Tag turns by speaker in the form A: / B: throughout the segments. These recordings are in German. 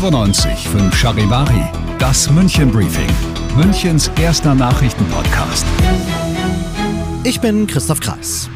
A: 95 5 Charivari, das München Briefing, Münchens erster Nachrichtenpodcast.
B: Ich bin Christoph Kreis.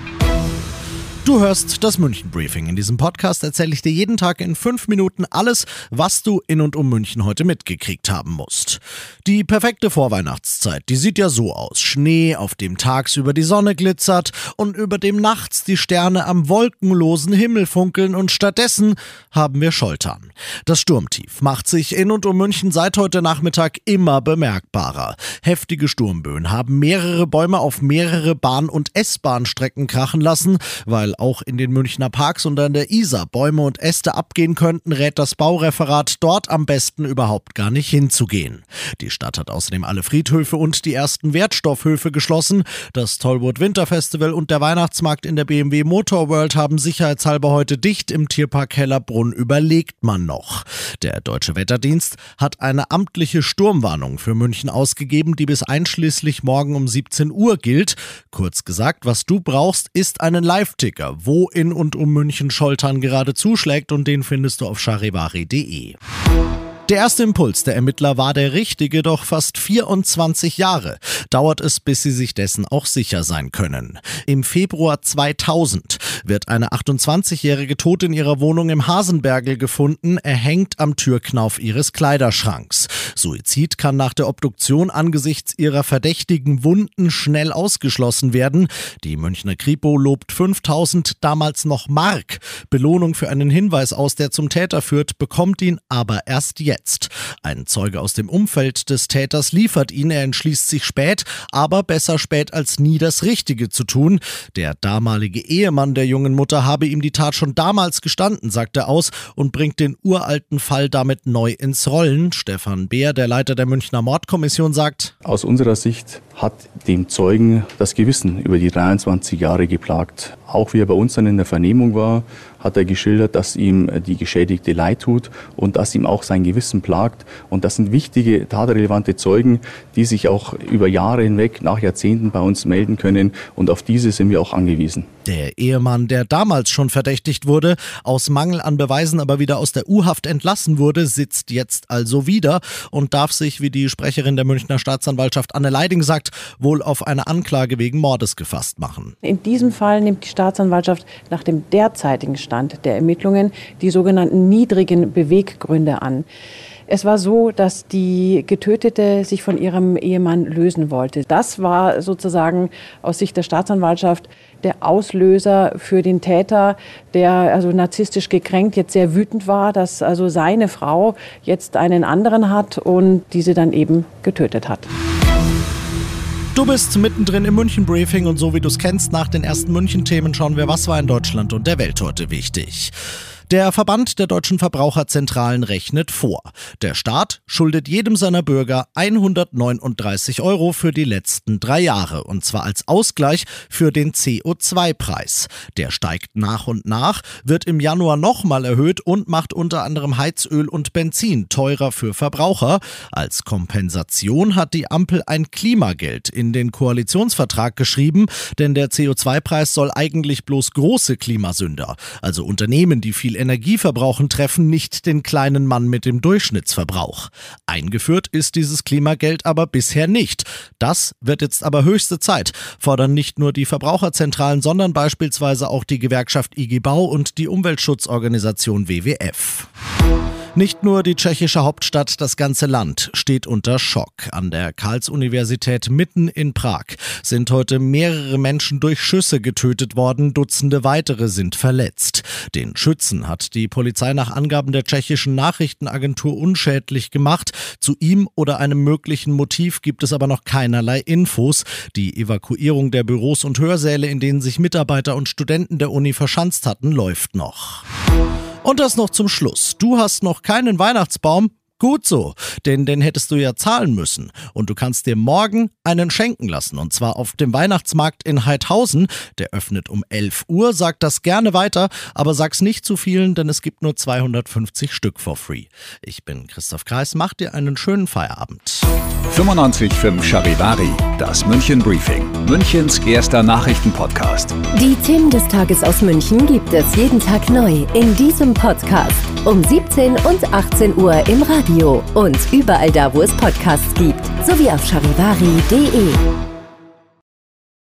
B: Du hörst das München Briefing. In diesem Podcast erzähle ich dir jeden Tag in fünf Minuten alles, was du in und um München heute mitgekriegt haben musst. Die perfekte Vorweihnachtszeit, die sieht ja so aus. Schnee, auf dem tagsüber die Sonne glitzert und über dem nachts die Sterne am wolkenlosen Himmel funkeln und stattdessen haben wir Scholtern. Das Sturmtief macht sich in und um München seit heute Nachmittag immer bemerkbarer. Heftige Sturmböen haben mehrere Bäume auf mehrere Bahn- und S-Bahn-Strecken krachen lassen, weil auch in den Münchner Parks und an der Isar Bäume und Äste abgehen könnten, rät das Baureferat dort am besten überhaupt gar nicht hinzugehen. Die Stadt hat außerdem alle Friedhöfe und die ersten Wertstoffhöfe geschlossen. Das Tollwood Winterfestival und der Weihnachtsmarkt in der BMW Motor World haben sicherheitshalber heute dicht im Tierpark Hellerbrunn überlegt man noch. Der Deutsche Wetterdienst hat eine amtliche Sturmwarnung für München ausgegeben, die bis einschließlich morgen um 17 Uhr gilt. Kurz gesagt, was du brauchst, ist einen Live-Ticker, wo in und um München Scholtern gerade zuschlägt und den findest du auf charivari.de. Der erste Impuls der Ermittler war der richtige, doch fast 24 Jahre dauert es, bis sie sich dessen auch sicher sein können. Im Februar 2000 wird eine 28-jährige tot in ihrer Wohnung im Hasenbergel gefunden, erhängt am Türknauf ihres Kleiderschranks. Suizid kann nach der Obduktion angesichts ihrer verdächtigen Wunden schnell ausgeschlossen werden. Die Münchner Kripo lobt 5000 damals noch Mark. Belohnung für einen Hinweis aus, der zum Täter führt, bekommt ihn aber erst jetzt. Ein Zeuge aus dem Umfeld des Täters liefert ihn, er entschließt sich spät, aber besser spät als nie das Richtige zu tun. Der damalige Ehemann der jungen Mutter habe ihm die Tat schon damals gestanden, sagt er aus und bringt den uralten Fall damit neu ins Rollen. Stefan Beer, der Leiter der Münchner Mordkommission, sagt,
C: aus unserer Sicht hat dem Zeugen das Gewissen über die 23 Jahre geplagt. Auch wie er bei uns dann in der Vernehmung war, hat er geschildert, dass ihm die Geschädigte leid tut und dass ihm auch sein Gewissen plagt. Und das sind wichtige, tatrelevante Zeugen, die sich auch über Jahre hinweg, nach Jahrzehnten bei uns melden können. Und auf diese sind wir auch angewiesen.
B: Der Ehemann, der damals schon verdächtigt wurde, aus Mangel an Beweisen aber wieder aus der U-Haft entlassen wurde, sitzt jetzt also wieder und darf sich, wie die Sprecherin der Münchner Staatsanwaltschaft Anne Leiding sagt, wohl auf eine Anklage wegen Mordes gefasst machen.
D: In diesem Fall nimmt die Staatsanwaltschaft nach dem derzeitigen Stand der Ermittlungen die sogenannten niedrigen Beweggründe an. Es war so, dass die Getötete sich von ihrem Ehemann lösen wollte. Das war sozusagen aus Sicht der Staatsanwaltschaft der Auslöser für den Täter, der also narzisstisch gekränkt jetzt sehr wütend war, dass also seine Frau jetzt einen anderen hat und diese dann eben getötet hat.
B: Du bist mittendrin im München-Briefing und so wie du es kennst, nach den ersten München-Themen schauen wir, was war in Deutschland und der Welt heute wichtig. Der Verband der deutschen Verbraucherzentralen rechnet vor. Der Staat schuldet jedem seiner Bürger 139 Euro für die letzten drei Jahre und zwar als Ausgleich für den CO2-Preis. Der steigt nach und nach, wird im Januar nochmal erhöht und macht unter anderem Heizöl und Benzin teurer für Verbraucher. Als Kompensation hat die Ampel ein Klimageld in den Koalitionsvertrag geschrieben, denn der CO2-Preis soll eigentlich bloß große Klimasünder, also Unternehmen, die viel Energie verbrauchen, treffen nicht den kleinen Mann mit dem Durchschnittsverbrauch. Eingeführt ist dieses Klimageld aber bisher nicht. Das wird jetzt aber höchste Zeit, fordern nicht nur die Verbraucherzentralen, sondern beispielsweise auch die Gewerkschaft IG Bau und die Umweltschutzorganisation WWF. Nicht nur die tschechische Hauptstadt, das ganze Land steht unter Schock. An der Karls-Universität mitten in Prag sind heute mehrere Menschen durch Schüsse getötet worden, Dutzende weitere sind verletzt. Den Schützen hat die Polizei nach Angaben der tschechischen Nachrichtenagentur unschädlich gemacht. Zu ihm oder einem möglichen Motiv gibt es aber noch keinerlei Infos. Die Evakuierung der Büros und Hörsäle, in denen sich Mitarbeiter und Studenten der Uni verschanzt hatten, läuft noch. Und das noch zum Schluss. Du hast noch keinen Weihnachtsbaum? Gut so, denn den hättest du ja zahlen müssen. Und du kannst dir morgen einen schenken lassen. Und zwar auf dem Weihnachtsmarkt in Heidhausen. Der öffnet um 11 Uhr. Sag das gerne weiter, aber sag's nicht zu vielen, denn es gibt nur 250 Stück for free. Ich bin Christoph Kreis. Mach dir einen schönen Feierabend.
A: 95.5 Charivari, das München Briefing. Münchens erster Nachrichtenpodcast.
E: Die Themen des Tages aus München gibt es jeden Tag neu in diesem Podcast. Um 17 und 18 Uhr im Radio und überall da, wo es Podcasts gibt, sowie auf charivari.de.